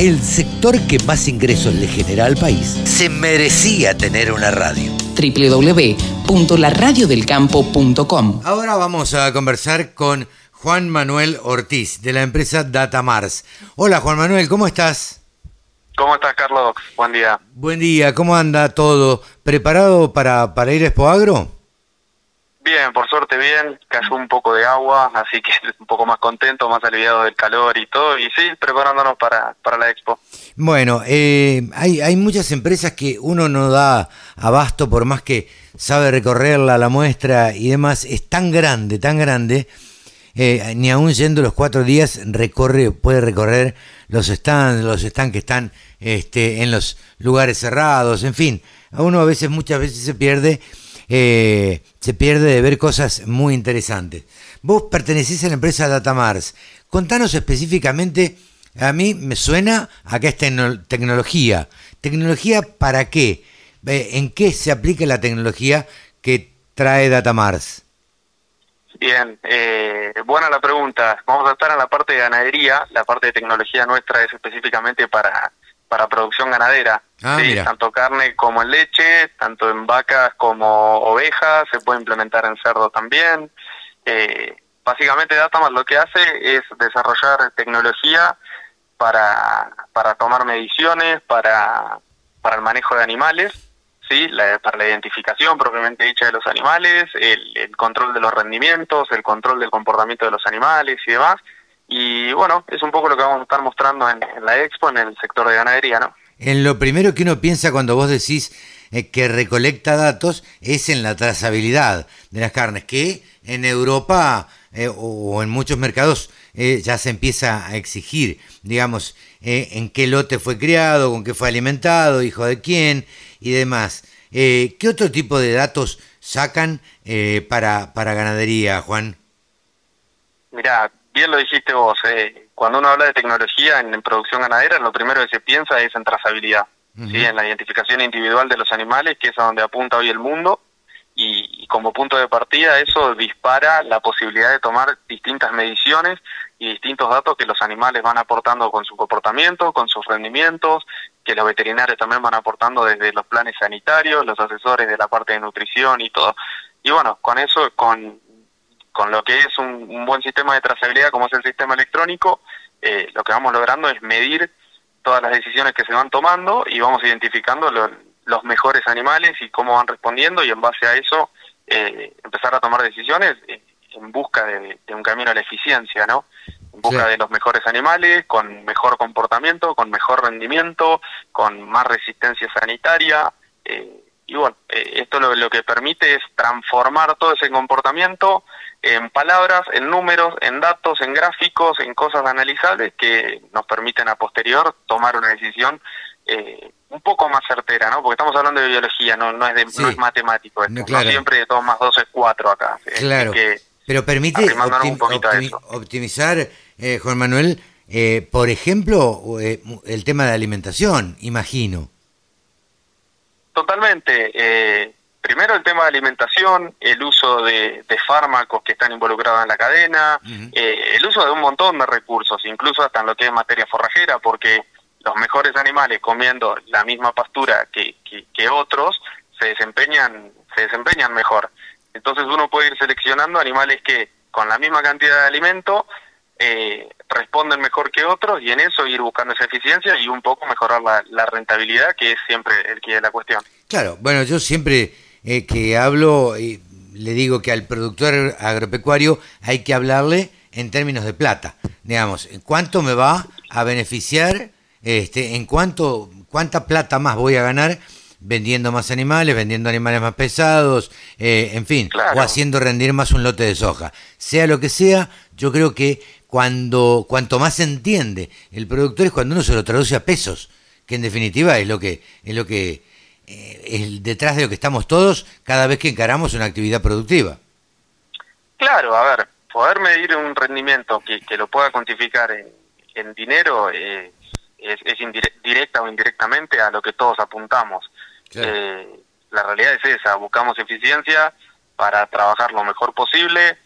el sector que más ingresos le genera al país, se merecía tener una radio. www.laradiodelcampo.com Ahora vamos a conversar con Juan Manuel Ortiz, de la empresa Datamars. Hola Juan Manuel, ¿cómo estás? ¿Cómo estás, Carlos? Buen día. Buen día, ¿cómo anda todo? ¿Preparado para, para ir a Expo Agro? Bien, por suerte bien, cayó un poco de agua, así que un poco más contento, más aliviado del calor y todo, y sí, preparándonos para, para la expo. Bueno, eh, hay, hay muchas empresas que uno no da abasto por más que sabe recorrerla, la muestra y demás, es tan grande, tan grande, eh, ni aún yendo los cuatro días recorre, puede recorrer los stands, los stands que están este, en los lugares cerrados, en fin, a uno a veces, muchas veces se pierde eh, se pierde de ver cosas muy interesantes. Vos pertenecés a la empresa Datamars. Contanos específicamente, a mí me suena a que es tecnología. ¿Tecnología para qué? Eh, ¿En qué se aplica la tecnología que trae Datamars? Bien, eh, buena la pregunta. Vamos a estar en la parte de ganadería. La parte de tecnología nuestra es específicamente para para producción ganadera. Ah, tanto carne como en leche, tanto en vacas como ovejas, se puede implementar en cerdo también. Eh, básicamente Datamas lo que hace es desarrollar tecnología para, para tomar mediciones, para, para el manejo de animales, ¿sí? para la identificación propiamente dicha de los animales, el, control de los rendimientos, el control del comportamiento de los animales y demás y bueno, es un poco lo que vamos a estar mostrando en, la expo, en el sector de ganadería, ¿no? En lo primero que uno piensa cuando vos decís eh, que recolecta datos es en la trazabilidad de las carnes, que en Europa eh, o en muchos mercados eh, ya se empieza a exigir, digamos, en qué lote fue criado, con qué fue alimentado, hijo de quién y demás. ¿Qué otro tipo de datos sacan para, para ganadería, Juan? Mirá, bien lo dijiste vos, eh, cuando uno habla de tecnología en, producción ganadera, lo primero que se piensa es en trazabilidad, ¿sí? en la identificación individual de los animales, que es a donde apunta hoy el mundo, y, como punto de partida eso dispara la posibilidad de tomar distintas mediciones y distintos datos que los animales van aportando con su comportamiento, con sus rendimientos, que los veterinarios también van aportando desde los planes sanitarios, los asesores de la parte de nutrición y todo. Y bueno, con eso, con con lo que es un, buen sistema de trazabilidad como es el sistema electrónico, eh, lo que vamos logrando es medir todas las decisiones que se van tomando y vamos identificando los mejores animales y cómo van respondiendo y en base a eso eh, empezar a tomar decisiones eh, en busca de, un camino a la eficiencia, ¿no? En busca de los mejores animales, con mejor comportamiento, con mejor rendimiento, con más resistencia sanitaria. Y bueno, esto lo que permite es transformar todo ese comportamiento en palabras, en números, en datos, en gráficos, en cosas analizables que nos permiten a posterior tomar una decisión eh, un poco más certera, ¿no? Porque estamos hablando de biología, no, no, es, de, no es matemático, no, siempre de 2 más 2 es 4 acá. Claro, pero permite optimizar, eh, Juan Manuel, eh, por ejemplo, eh, el tema de la alimentación, imagino. Totalmente. Eh, primero el tema de alimentación, el uso de, fármacos que están involucrados en la cadena, eh, el uso de un montón de recursos, incluso hasta en lo que es materia forrajera, porque los mejores animales comiendo la misma pastura que, que, otros se desempeñan, se desempeñan mejor. Entonces uno puede ir seleccionando animales que con la misma cantidad de alimento eh, responden mejor que otros y en eso ir buscando esa eficiencia y un poco mejorar la, la rentabilidad, que es siempre el que es la cuestión. Claro, bueno, yo siempre eh, que hablo, y le digo que al productor agropecuario hay que hablarle en términos de plata. Digamos, ¿cuánto me va a beneficiar? Este, ¿En cuánto, cuánta plata más voy a ganar vendiendo más animales, vendiendo animales más pesados, eh, en fin, o haciendo rendir más un lote de soja? Sea lo que sea, yo creo que cuando cuanto más se entiende el productor es cuando uno se lo traduce a pesos, que en definitiva es lo que es lo que eh, detrás de lo que estamos todos cada vez que encaramos una actividad productiva. Claro, a ver, poder medir un rendimiento que, que lo pueda cuantificar en, en dinero eh, es, es directa o indirectamente a lo que todos apuntamos. Eh, la realidad es esa, buscamos eficiencia para trabajar lo mejor posible.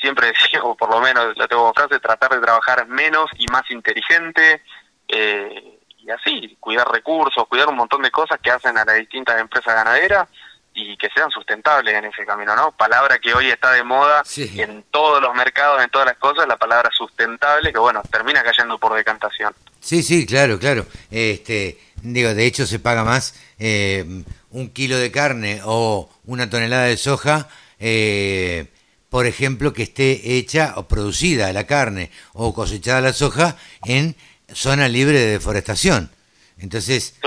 Siempre decimos, por lo menos la tengo frase, tratar de trabajar menos y más inteligente. Eh, y así, cuidar recursos, cuidar un montón de cosas que hacen a las distintas empresas ganaderas y que sean sustentables en ese camino, ¿no? Palabra que hoy está de moda Sí. en todos los mercados, en todas las cosas, la palabra sustentable, que bueno, termina cayendo por decantación. Sí, sí, claro, claro. Este, digo, de hecho se paga más eh, un kilo de carne o una tonelada de soja, eh, por ejemplo, que esté hecha o producida la carne o cosechada la soja en zona libre de deforestación. Entonces,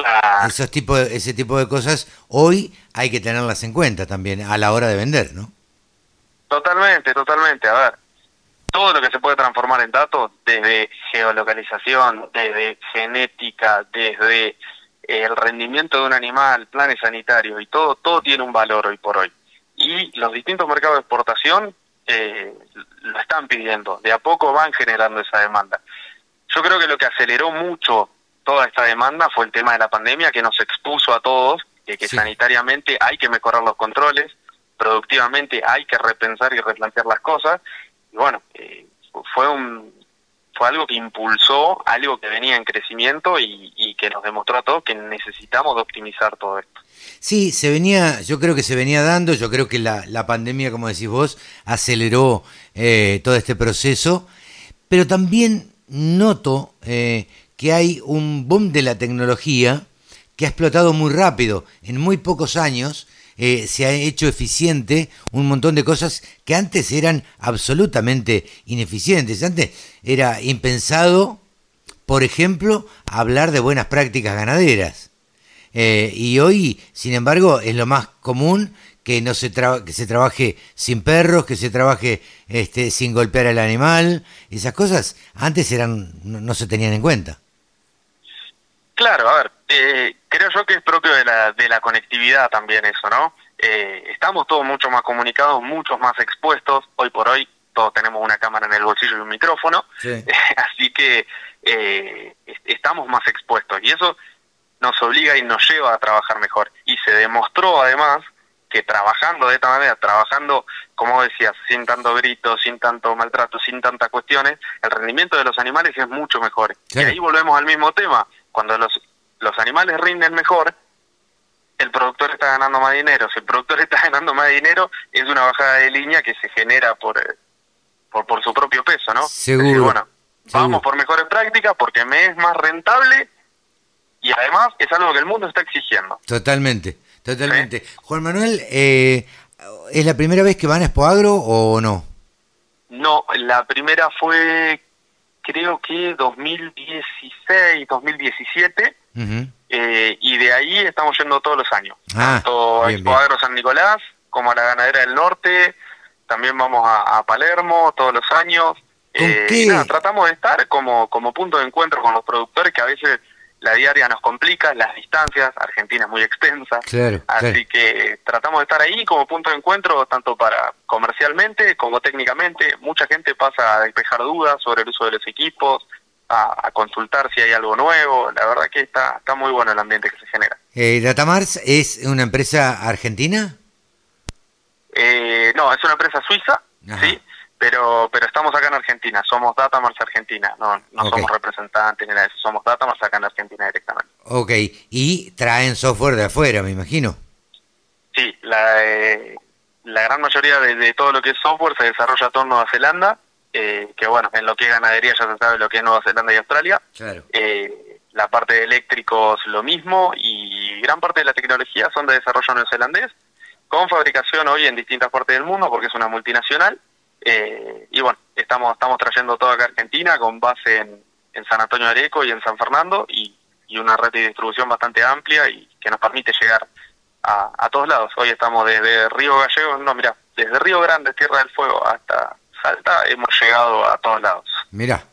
esos tipo ese tipo de cosas hoy hay que tenerlas en cuenta también a la hora de vender, ¿no? Totalmente, totalmente. A ver, todo lo que se puede transformar en datos, desde geolocalización, desde genética, desde el rendimiento de un animal, planes sanitarios y todo, todo tiene un valor hoy por hoy. Y los distintos mercados de exportación eh, lo están pidiendo, de a poco van generando esa demanda. Yo creo que lo que aceleró mucho toda esta demanda fue el tema de la pandemia que nos expuso a todos, que, que Sí. sanitariamente hay que mejorar los controles, productivamente hay que repensar y replantear las cosas. Y bueno, eh, fue un fue algo que impulsó algo que venía en crecimiento y, y que nos demostró a todos que necesitamos de optimizar todo esto. Sí, se venía, yo creo que se venía dando, yo creo que la, la pandemia, como decís vos, aceleró eh, todo este proceso, pero también noto eh, que hay un boom de la tecnología que ha explotado muy rápido, en muy pocos años eh, se ha hecho eficiente un montón de cosas que antes eran absolutamente ineficientes, antes era impensado, por ejemplo, hablar de buenas prácticas ganaderas. Eh, y hoy, sin embargo, es lo más común que no se tra- que se trabaje sin perros, que se trabaje este, sin golpear al animal. Esas cosas antes eran no, no se tenían en cuenta. Claro, a ver, eh, creo yo que es propio de la, de la conectividad también eso, ¿no? Eh, estamos todos mucho más comunicados, muchos más expuestos. Hoy por hoy todos tenemos una cámara en el bolsillo y un micrófono, Sí. así que eh, est- estamos más expuestos y eso nos obliga y nos lleva a trabajar mejor. Y se demostró además que trabajando de esta manera, trabajando, como decías, sin tanto grito, sin tanto maltrato, sin tantas cuestiones, el rendimiento de los animales es mucho mejor. Claro. Y ahí volvemos al mismo tema. Cuando los, los animales rinden mejor, el productor está ganando más dinero. Si el productor está ganando más dinero, es una bajada de línea que se genera por, eh, por, por su propio peso, ¿no? Seguro, Decir, bueno, seguro. vamos por mejores prácticas porque me es más rentable y además es algo que el mundo está exigiendo. Totalmente, totalmente. Juan Manuel, eh, ¿es la primera vez que van a Expoagro o no? No, la primera fue creo que 2016, 2017, Ujú. eh, y de ahí estamos yendo todos los años. Ah, Tanto a bien, Expo bien. Agro San Nicolás como a la Ganadera del Norte, también vamos a, a Palermo todos los años. ¿Con Eh, nada, tratamos de estar como, como punto de encuentro con los productores que a veces la diaria nos complica, las distancias, Argentina es muy extensa, Claro, Así claro. que tratamos de estar ahí como punto de encuentro, tanto para comercialmente como técnicamente. Mucha gente pasa a despejar dudas sobre el uso de los equipos, a, a consultar si hay algo nuevo. La verdad que está, está muy bueno el ambiente que se genera. Eh, ¿Datamars es una empresa argentina? Eh, no, es una empresa suiza, Ajá. sí, pero pero estamos acá en Argentina. Somos Datamars Argentina, no, no somos representantes ni nada de eso. Somos Datamars acá en Argentina directamente. Ok, y traen software de afuera, me imagino. Sí, la, eh, la gran mayoría de, de todo lo que es software se desarrolla todo en Nueva Zelanda, eh, que bueno, en lo que es ganadería ya se sabe lo que es Nueva Zelanda y Australia. Claro. Eh, la parte de eléctricos lo mismo y gran parte de la tecnología son de desarrollo neozelandés, con fabricación hoy en distintas partes del mundo porque es una multinacional. Eh, y bueno, estamos estamos trayendo todo acá a Argentina con base en, en San Antonio de Areco y en San Fernando y, y una red de distribución bastante amplia y que nos permite llegar a, a todos lados. Hoy estamos desde Río Gallego, no, mira, desde Río Grande, Tierra del Fuego, hasta Salta, hemos llegado a todos lados. Mirá,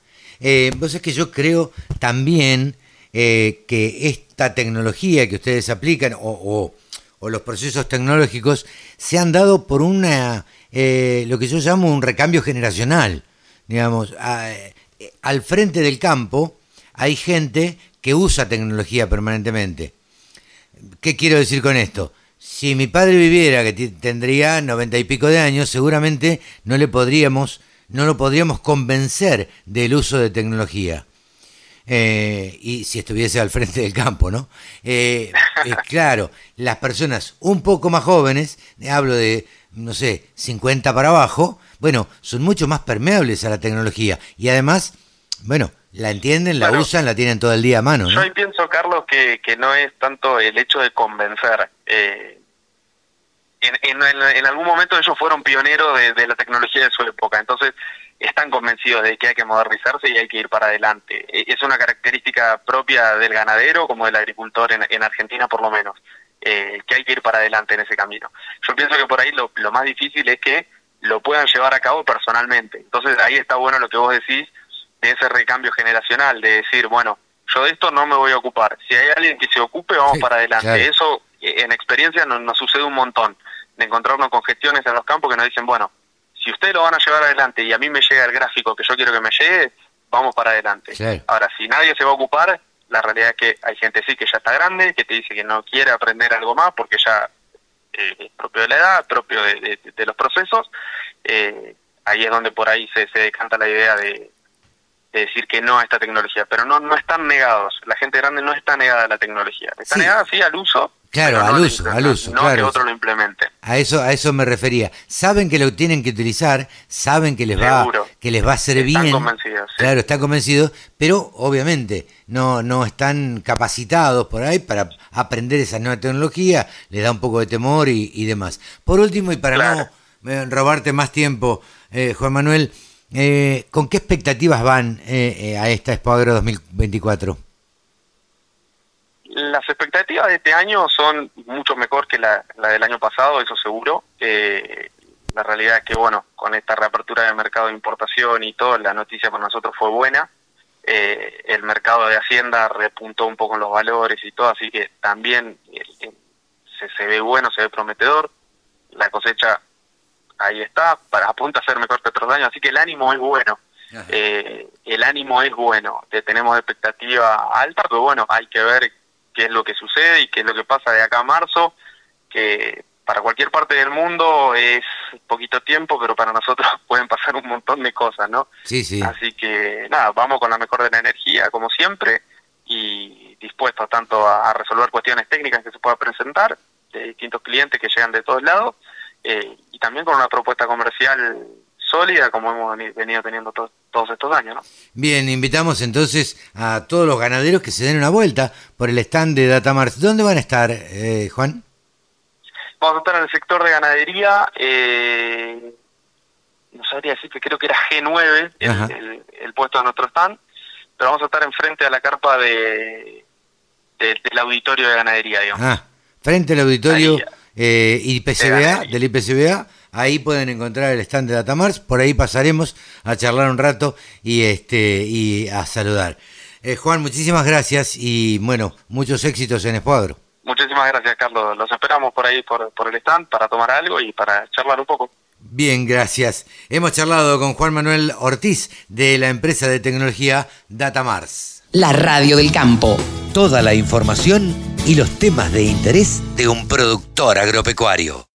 eh, vos es que yo creo también eh, que esta tecnología que ustedes aplican o- o los procesos tecnológicos se han dado por una, eh, lo que yo llamo un recambio generacional. Digamos, eh, al frente del campo hay gente que usa tecnología permanentemente. ¿Qué quiero decir con esto? Si mi padre viviera, que tendría noventa y pico de años, seguramente no le podríamos, no lo podríamos convencer del uso de tecnología. eh, y si estuviese al frente del campo, ¿no? Claro, las personas un poco más jóvenes, hablo de, no sé, 50 para abajo, bueno, son mucho más permeables a la tecnología y además, bueno, la entienden, la Bueno, usan, la tienen todo el día a mano, Yo ¿no? ahí pienso, Carlos, que, que no es tanto el hecho de convencer. eh, en, en, en- en algún momento ellos fueron pioneros de, de la tecnología de su época, entonces están convencidos de que hay que modernizarse y hay que ir para adelante. Eh, Es una característica propia del ganadero como del agricultor en, en Argentina por lo menos, eh, que hay que ir para adelante en ese camino. Yo pienso que por ahí lo, lo más difícil es que lo puedan llevar a cabo personalmente. Entonces ahí está bueno lo que vos decís de ese recambio generacional, de decir, bueno, yo de esto no me voy a ocupar. Si hay alguien que se ocupe, vamos Sí, para adelante. claro. Eso eh, en experiencia nos, nos sucede un montón, de encontrarnos con gestiones en los campos que nos dicen, bueno, si ustedes lo van a llevar adelante y a mí me llega el gráfico que yo quiero que me llegue, vamos para adelante. Claro. Ahora, si nadie se va a ocupar, la realidad es que hay gente sí que ya está grande, que te dice que no quiere aprender algo más porque ya eh, es propio de la edad, propio de, de- los procesos. Eh, ahí es donde por ahí se, se decanta la idea de, de decir que no a esta tecnología, pero no no están negados. La gente grande no está negada a la tecnología. Está Sí. negada sí al uso. Claro, no al la uso, al uso, No que claro. otro lo implemente. A eso, a eso me refería. Saben que lo tienen que utilizar, saben que les va, que les va a hacer Están convencidos, sí. Claro, están convencidos, pero obviamente no, no están capacitados por ahí para aprender esa nueva tecnología, les da un poco de temor y, y demás. Por último, y para Claro. no eh, robarte más tiempo, eh, Juan Manuel, eh, ¿con qué expectativas van eh, eh, a esta Expo Agro 2024? Las expectativas de este año son mucho mejor que la, del año pasado, eso seguro. Eh, la realidad es que, bueno, con esta reapertura del mercado de importación y todo, la noticia para nosotros fue buena. Eh, el mercado de Hacienda repuntó un poco en los valores y todo, así que también se ve bueno, se ve prometedor. La cosecha ahí está, para apunta a ser mejor que otros años, así que el ánimo es bueno. Eh, el ánimo es bueno, te- tenemos expectativa alta, pero bueno, hay que ver qué es lo que sucede y qué es lo que pasa de acá a marzo, que para cualquier parte del mundo es poquito tiempo, pero para nosotros pueden pasar un montón de cosas, ¿no? Sí, sí. Así que nada, vamos con la mejor de la energía, como siempre, y dispuestos tanto a, a resolver cuestiones técnicas que se puedan presentar de distintos clientes que llegan de todos lados, eh, y también con una propuesta comercial sólida como hemos veni- venido teniendo to- todos estos años, ¿no? Bien, invitamos entonces a todos los ganaderos que se den una vuelta por el stand de Datamars. ¿Dónde van a estar, eh, Juan? Vamos a estar en el sector de ganadería, eh, no sabría decir que creo que era G9 Ajá. el, el- el puesto de nuestro stand, pero vamos a estar enfrente a la carpa de, de- del auditorio de ganadería, digamos. Ah, frente al auditorio Ahí, eh, IPCBA, del IPCBA, ahí pueden encontrar el stand de Datamars, por ahí pasaremos a charlar un rato y este y a saludar. Eh, Juan, muchísimas gracias y bueno, muchos éxitos en Escuadro. Muchísimas gracias, Carlos. Los esperamos por ahí, por, por el stand, para tomar algo y para charlar un poco. Bien, gracias. Hemos charlado con Juan Manuel Ortiz de la empresa de tecnología Datamars. La radio del campo. Toda la información y los temas de interés de un productor agropecuario.